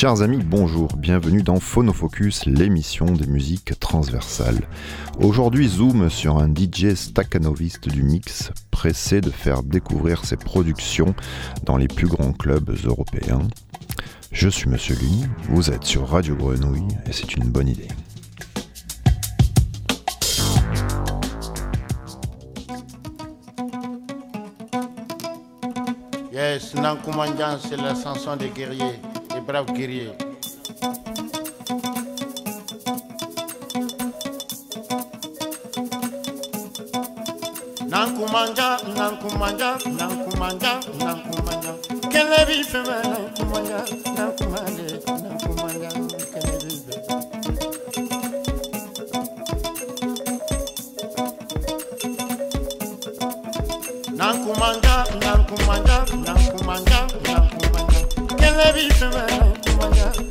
Chers amis, bonjour, bienvenue dans Phonofocus, l'émission des musiques transversales. Aujourd'hui, zoom sur un DJ staccanoviste du mix, pressé de faire découvrir ses productions dans les plus grands clubs européens. Je suis Monsieur Lune, vous êtes sur Radio Grenouille et c'est une bonne idée. Yes, c'est la chanson des guerriers, les braves guerriers. Nankumanja, Nankumanja, Nankumanja, Nankumanja. quelle vie fema Nankumanja, Nankumanja, Nankumanja. Kele bi. Nankumanja, Nankumanja, Nankumanja. Quelle est vie fait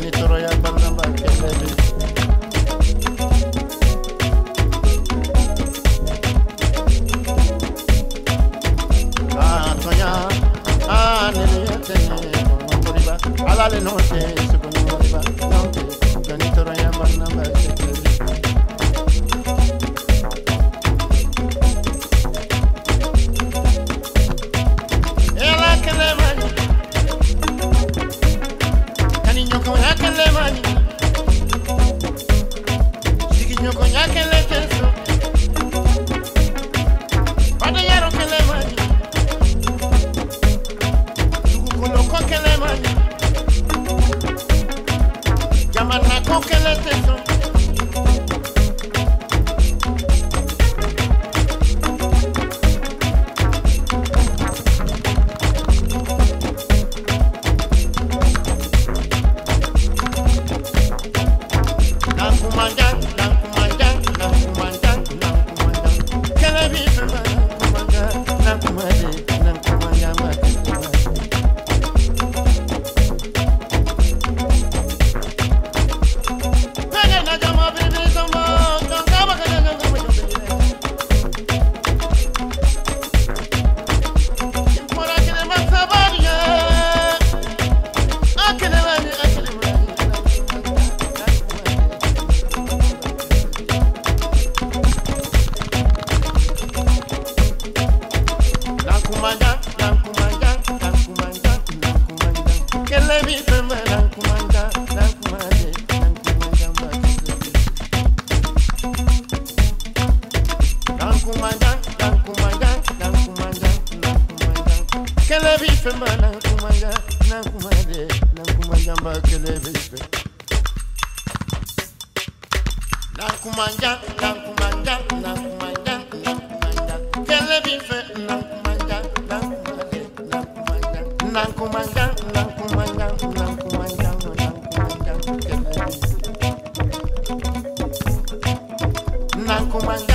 Seni Troya barına bak. kumanja na kumanja na kumanja na kumanja kele bi fɛ na kumanja na kumanja na kumanja na kumanja na kumanja na kumanja na kumanja kele na kumanja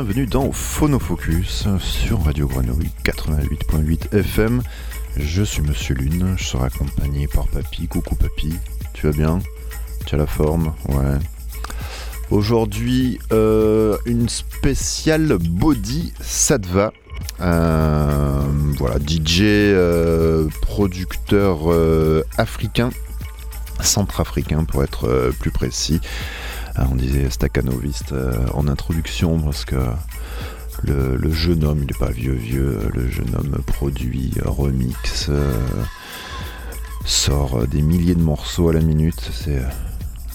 bienvenue dans Phonofocus sur Radio Grenouille 88.8 FM. Je suis Monsieur Lune, je serai accompagné par Papy. Coucou Papy, tu vas bien? Tu as la forme? Ouais. Aujourd'hui, euh, une spéciale body Sadva. Euh, voilà, DJ, euh, producteur africain, centrafricain pour être plus précis. Ah, on disait staccanoviste euh, en introduction parce que le, jeune homme, il n'est pas vieux vieux, le jeune homme produit, remix, euh, sort des milliers de morceaux à la minute, c'est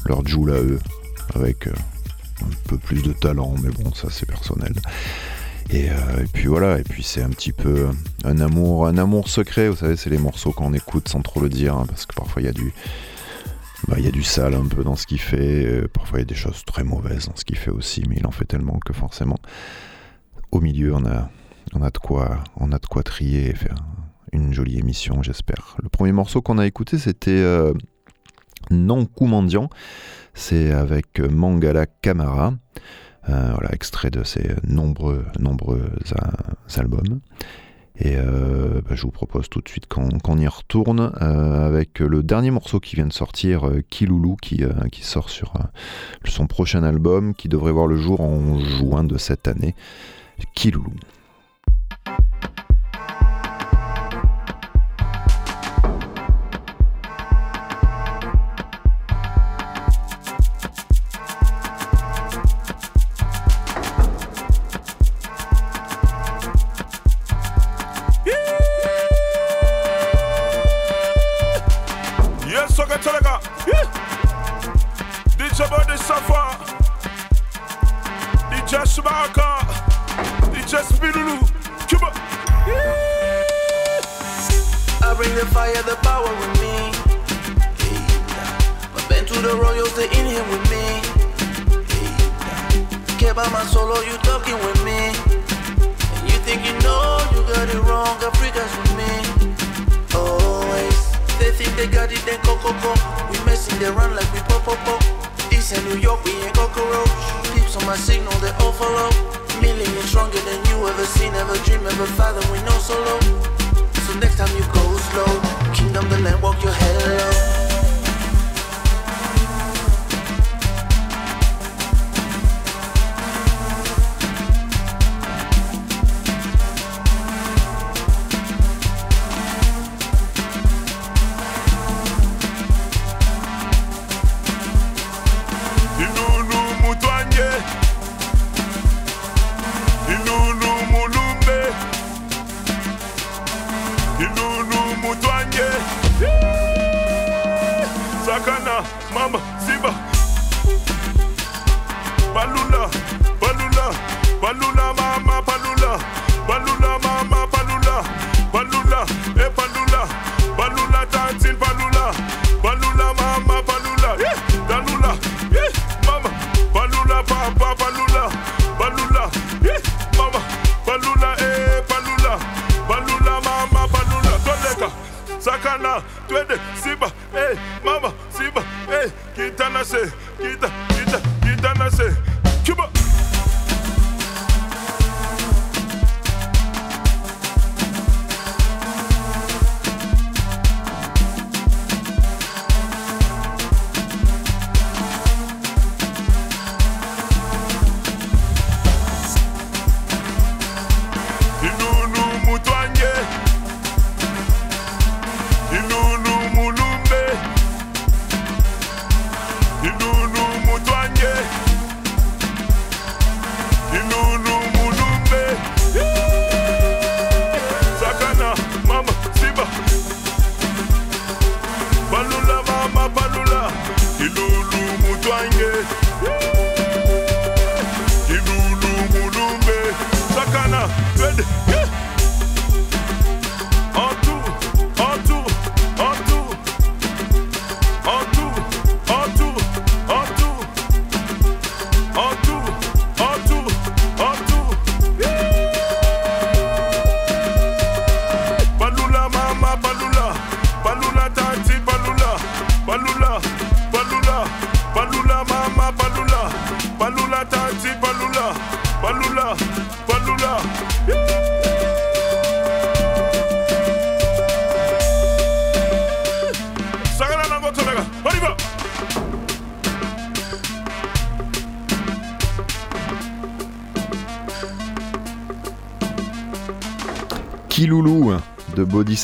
leur joule à eux, avec euh, un peu plus de talent, mais bon, ça c'est personnel. Et, puis voilà, et puis c'est un petit peu un amour, un amour secret, vous savez, c'est les morceaux qu'on écoute sans trop le dire, hein, parce que parfois il y a du, bah, y a du sale un peu dans ce qu'il fait, euh, parfois il y a des choses très mauvaises dans ce qu'il fait aussi, mais il en fait tellement que forcément, au milieu, on a, on a, de, quoi, on a de quoi trier et faire une jolie émission, j'espère. Le premier morceau qu'on a écouté, c'était euh, Mendian, c'est avec Mangala Kamara, euh, voilà, extrait de ses nombreux, nombreux albums. Et euh, bah, je vous propose tout de suite qu'on y retourne euh, avec le dernier morceau qui vient de sortir, euh, Kiloulou, qui, qui sort sur son prochain album, qui devrait voir le jour en juin de cette année. Kiloulou. Remember, father, we know so low. So next time you go slow. Kitana, twende Siba, ei, mama, Simba, ei, Kitana se, Kita, Kita, Kitana se.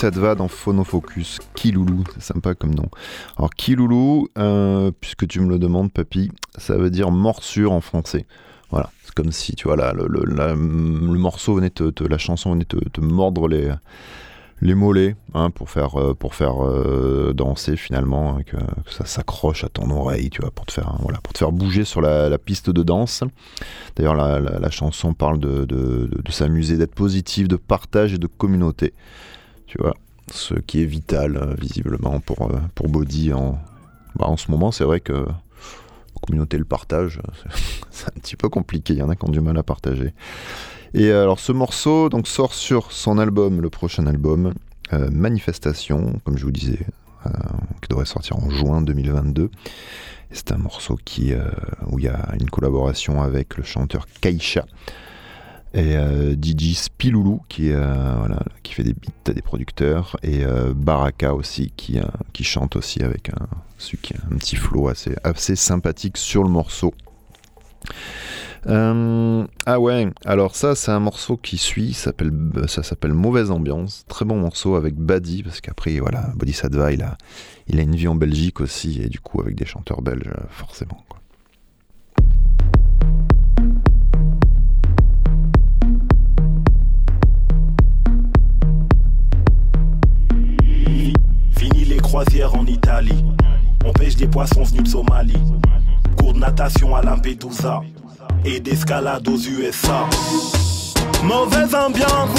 Va dans Phonofocus. Kiloulou, c'est sympa comme nom. Alors Kiloulou, euh, puisque tu me le demandes, papy, ça veut dire morsure en français. Voilà, c'est comme si, tu vois, là, le, le, morceau venait te, la chanson venait te, te mordre les, les mollets hein, pour faire, euh, pour faire euh, danser finalement, hein, que, ça s'accroche à ton oreille, tu vois, pour te faire, voilà, pour te faire bouger sur la, piste de danse. D'ailleurs, la, chanson parle de s'amuser, d'être positif, de partage et de communauté tu vois, ce qui est vital euh, visiblement pour, euh, pour bah, en ce moment. C'est vrai que la communauté le partage, c'est un petit peu compliqué, il y en a qui ont du mal à partager. Et alors ce morceau donc, sort sur son album, le prochain album, euh, Manifestation, comme je vous disais, qui devrait sortir en juin 2022. C'est un morceau qui, où il y a une collaboration avec le chanteur Kaisha et euh, DJ Spiloulou qui, euh, qui fait des beats des producteurs et euh, Baraka aussi qui, qui chante aussi avec un, un petit flow assez, sympathique sur le morceau. ah ouais, alors ça c'est un morceau qui suit, ça s'appelle Mauvaise Ambiance, très bon morceau avec Badi, parce qu'après voilà, Bodhisattva il a, il a une vie en Belgique aussi, et du coup avec des chanteurs belges forcément. Croisière en Italie. On pêche des poissons venus de Somalie. Cours de natation à Lampedusa. Et d'escalade aux USA. Mauvaise ambiance,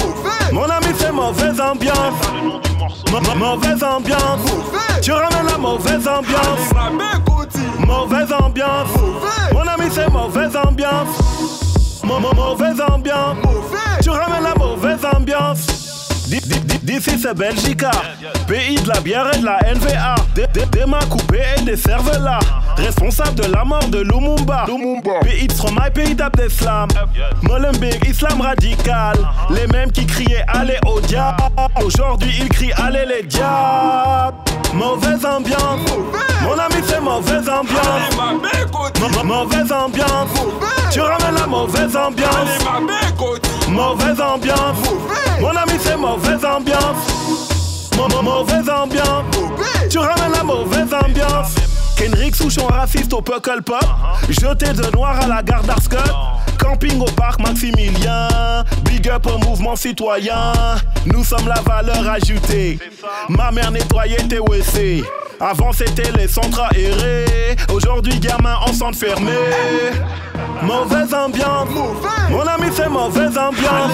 mon ami c'est mauvaise ambiance. mauvaise ambiance, tu ramènes la mauvaise ambiance. Mauvaise ambiance, mon ami c'est mauvaise ambiance. mauvaise ambiance, tu ramènes la mauvaise ambiance. D'ici c'est Belgica, pays de la bière et de la NVA. Des, des, des coupées et des cervelas. Responsable de la mort de Lumumba. Pays de Stromae, pays d'Abdeslam. Molenbeek, islam radical. Les mêmes qui criaient allez au diable. Aujourd'hui, ils crient allez les diables. Mauvaise ambiance. Mon ami, c'est mauvaise ambiance. Ma- Mauvaise ambiance. Tu ramènes la mauvaise ambiance. Mauvaise ambiance. Mon ami, c'est mauvaise ambiance. Mau- mau- Mauvaise ambiance. Tu ramènes la mauvaise ambiance. Kendrick Souchon raciste au Puckle Pop. Jeté de noir à la gare d'Arscut. Camping au parc Maximilien. Big up au mouvement citoyen. Nous sommes la valeur ajoutée. Ma mère nettoyait tes WC. Avant c'était les centres aérés. Aujourd'hui gamin en centre fermé. Mauvaise ambiance. Mon ami c'est mauvaise ambiance.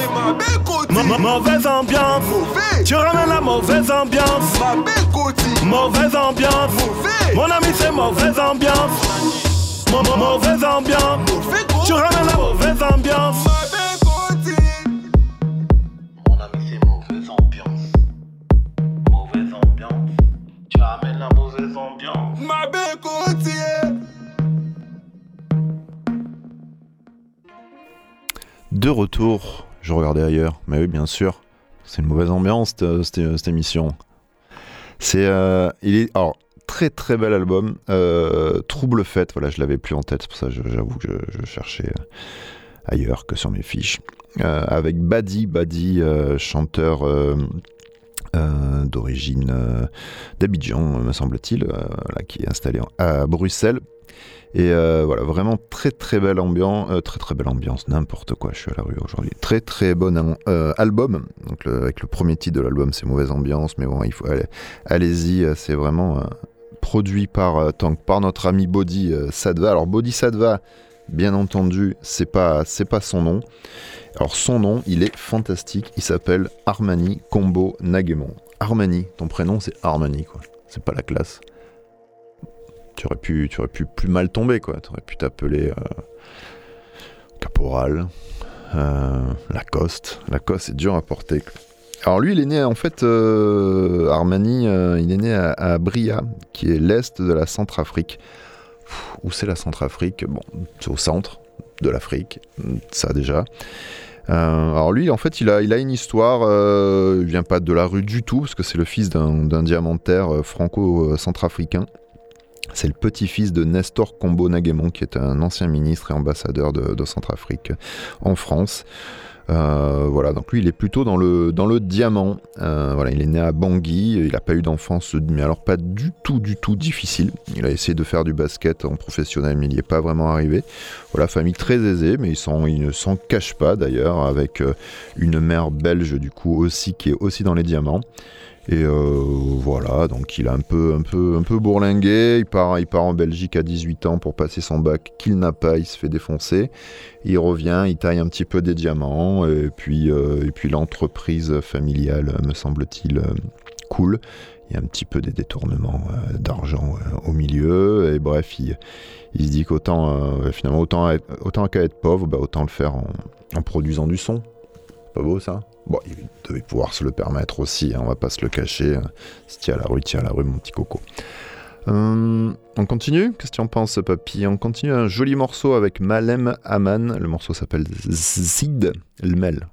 Ma- ma- Mauvaise ambiance. Tu ramènes la mauvaise ambiance. Mauvaise ambiance. Mon ami c'est mauvaise ambiance. Ma- ma- Mauvaise ambiance. Tu ramènes la mauvaise ambiance. Mon ami, c'est mauvaise ambiance. Mauvaise ambiance. Tu amènes la mauvaise ambiance. De retour, je regardais ailleurs, mais oui, bien sûr. C'est une mauvaise ambiance, cette, cette- cette émission. C'est. euh, il est. Alors, très très bel album. Euh, Trouble Fête, voilà, je l'avais plus en tête, pour ça j'avoue que je, cherchais euh, ailleurs que sur mes fiches. Euh, avec Badi, Badi, chanteur. d'origine d'Abidjan, me semble-t-il, qui est installé à Bruxelles. Et voilà, vraiment très très belle ambiance, très très belle ambiance, n'importe quoi, je suis à la rue aujourd'hui. Très très bon al- album, donc avec le premier titre de l'album, c'est Mauvaise Ambiance, mais bon, il faut aller, allez-y, c'est vraiment produit par, euh, par notre ami Body euh, Sadva. Alors Body Sadva, bien entendu, c'est pas, pas son nom. Alors son nom, il est fantastique, il s'appelle Armani Combo Nagemon. Armani, ton prénom c'est Armani quoi, c'est pas la classe tu aurais pu, plus mal tomber, quoi. Tu aurais pu t'appeler euh, Caporal, Lacoste. Lacoste, c'est dur à porter. Alors lui, il est né, en fait, euh, Armani, euh, il est né à, Bria, qui est l'est de la Centrafrique. Où c'est la Centrafrique? Bon, c'est au centre de l'Afrique, ça déjà. Euh, alors lui, en fait, il a, une histoire. il vient pas de la rue du tout, parce que c'est le fils d'un diamantaire franco-centrafricain. C'est le petit-fils de Nestor Combo Nagemon, qui est un ancien ministre et ambassadeur de, de Centrafrique en France. Euh, voilà, donc lui, il est plutôt dans le, dans le diamant. Euh, voilà, il est né à Bangui, il n'a pas eu d'enfance, mais alors pas du tout, du tout difficile. Il a essayé de faire du basket en professionnel, mais il n'y est pas vraiment arrivé. Voilà, famille très aisée, mais il, ne s'en cache pas d'ailleurs, avec euh, une mère belge du coup aussi, qui est aussi dans les diamants. Et euh, voilà, donc il a un peu, un peu, un peu bourlingué. Il part, il part en Belgique à 18 ans pour passer son bac qu'il n'a pas. Il se fait défoncer. Il revient, il taille un petit peu des diamants. Et puis, euh, et puis l'entreprise familiale, me semble-t-il, euh, cool. Il y a un petit peu des détournements d'argent au milieu. Et bref, il, se dit qu'autant, finalement, autant, autant qu'à être pauvre, bah, autant le faire en, en produisant du son. Pas beau ça? Bon, il devait pouvoir se le permettre aussi, hein, on va pas se le cacher. Si tiens à la rue, tiens à la rue, mon petit coco. Euh, on continue? Qu'est-ce que tu en penses, papy? On continue un joli morceau avec Malem Aman. Le morceau s'appelle Zid Lmel.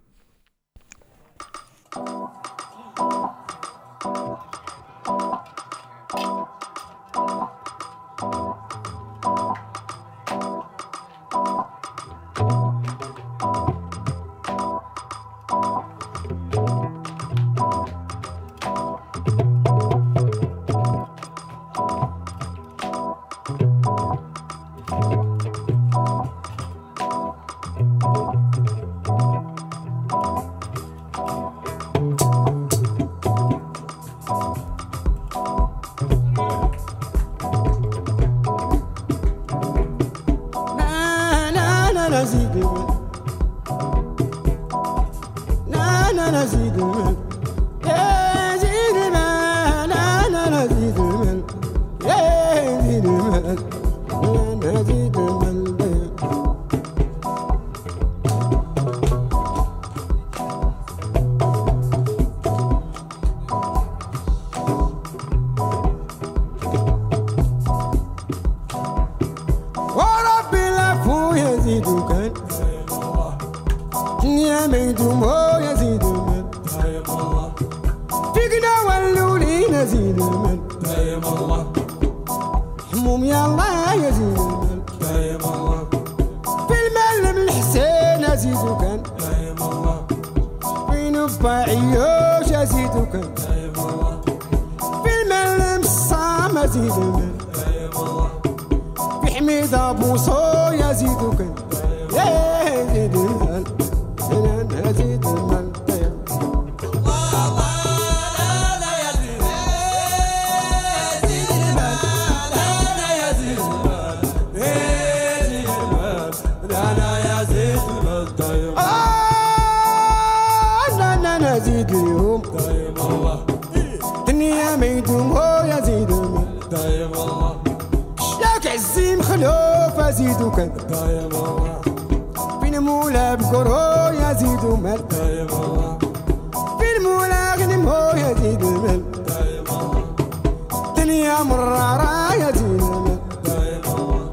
Okay. وكذبة يا ماما فين مولا بكره يزيد ومال يا ماما فين مولا غنمه يزيد المال يا ماما دنيا مرارة يزيد المال يا ماما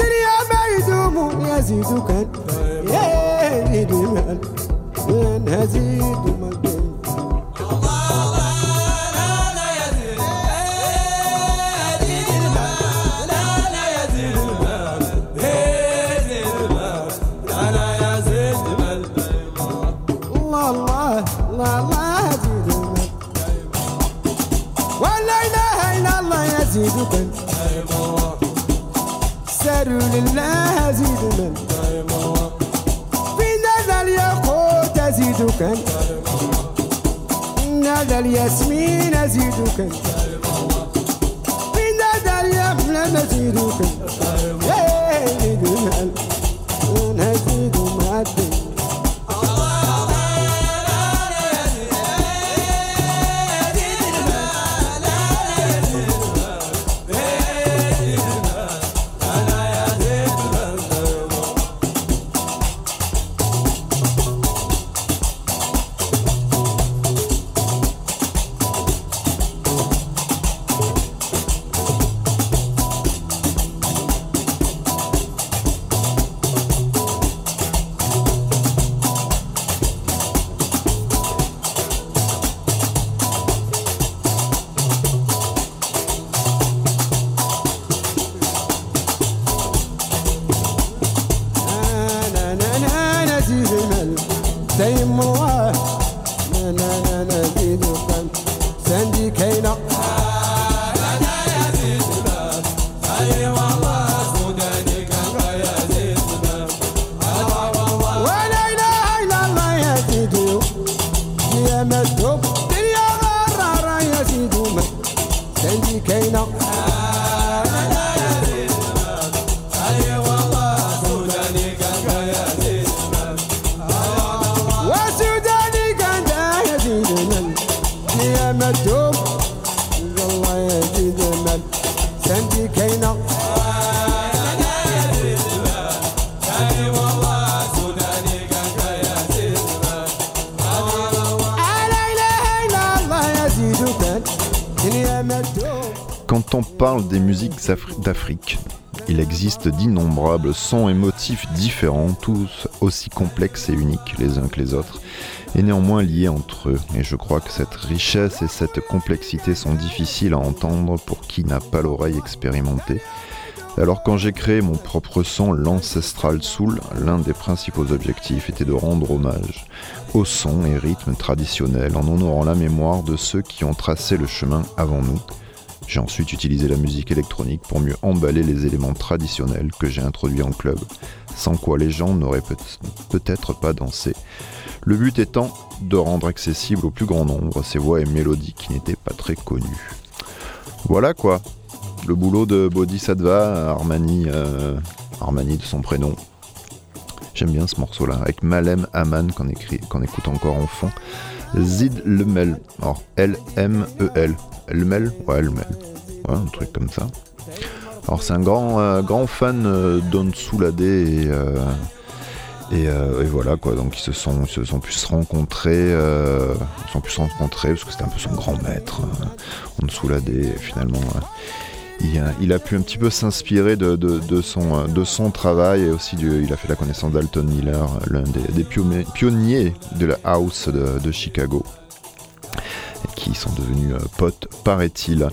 دنيا ما يدومو يا زيد يزيد يا زيد المال يا زيد المال كان ساروا لله يزيد المال في نادى الياقوت ازيد كان نادى الياسمين ازيد كان في نادى اليمن ازيد كان On parle des musiques Afri- d'Afrique, il existe d'innombrables sons et motifs différents, tous aussi complexes et uniques les uns que les autres, et néanmoins liés entre eux. Et je crois que cette richesse et cette complexité sont difficiles à entendre pour qui n'a pas l'oreille expérimentée. Alors quand j'ai créé mon propre son, l'Ancestral Soul, l'un des principaux objectifs était de rendre hommage aux sons et rythmes traditionnels en honorant la mémoire de ceux qui ont tracé le chemin avant nous. J'ai ensuite utilisé la musique électronique pour mieux emballer les éléments traditionnels que j'ai introduits en club, sans quoi les gens n'auraient peut- peut-être pas dansé. Le but étant de rendre accessible au plus grand nombre ces voix et mélodies qui n'étaient pas très connues. Voilà quoi, le boulot de Bodhisattva, Armani, euh, Armani de son prénom. J'aime bien ce morceau-là, avec Malem Aman qu'on écoute encore en fond. Zid Lemel, alors L-M-E-L, Lemel, ouais Lemel, ouais, un truc comme ça. Alors c'est un grand, euh, grand fan euh, d'On Soulade et, euh, euh, et voilà quoi, donc ils se sont, ils se sont pu se rencontrer, ils se sont pu se rencontrer parce que c'était un peu son grand maître, On Soulade et finalement euh, il a, pu un petit peu s'inspirer de, son, euh, travail et aussi il a fait la connaissance d'Alton Miller, l'un des, pionniers, de la house de, Chicago, qui sont devenus euh, potes, paraît-il.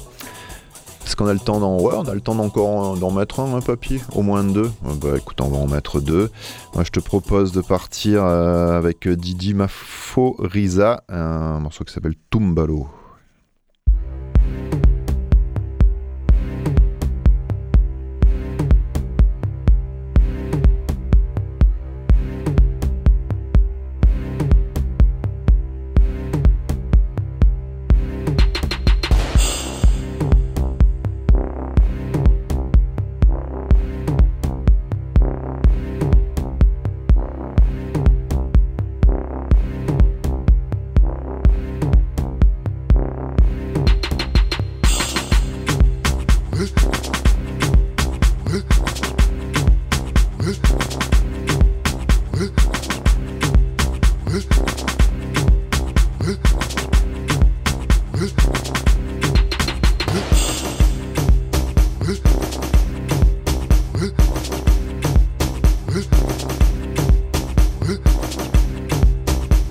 Est-ce qu'on a le temps d'en... Ouais, on a le temps d'encore d'en mettre un, un papier Au moins deux? Ouais, Bah écoute, on va en mettre deux. Moi, je te propose de partir euh, avec Didi Mafo Riza, un morceau qui s'appelle Tumbalo.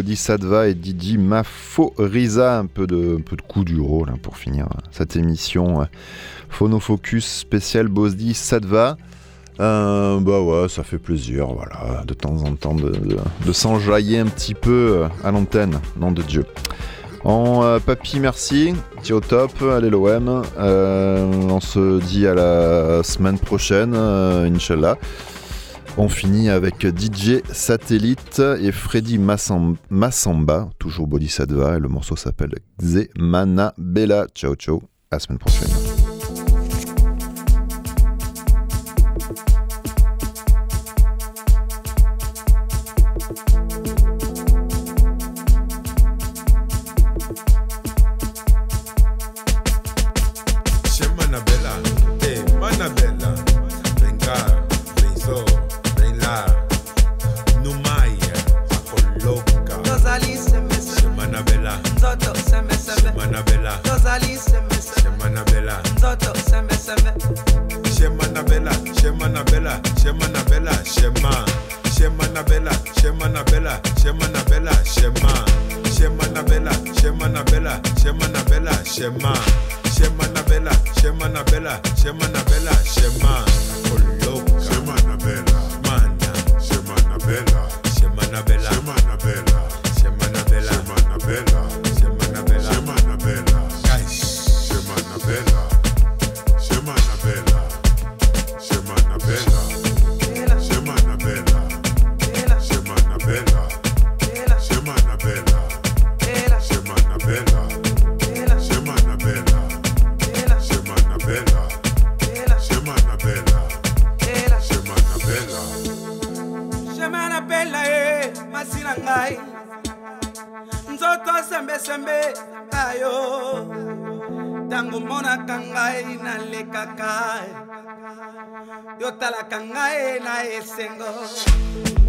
Tumbalo, euh, Bodhisattva et Didi Mafo Riza, un peu de, un peu de coup du rôle pour finir euh, cette émission euh, Phonofocus spécial Bodhi Sattva. Euh, bah ouais, ça fait plaisir, voilà, de temps en temps de, de- de s'enjailler un petit peu euh, à l'antenne, nom de Dieu. En papy, merci, t'es au top, allez l'OM. Euh, on se dit à la semaine prochaine, Inch'Allah. On finit avec DJ Satellite et Freddy Massam- Massamba, toujours Bodhisattva, et le morceau s'appelle Xemana Bella. Ciao ciao, à la semaine prochaine. Bella, Shema Nabella, Shema. la canga eh, e na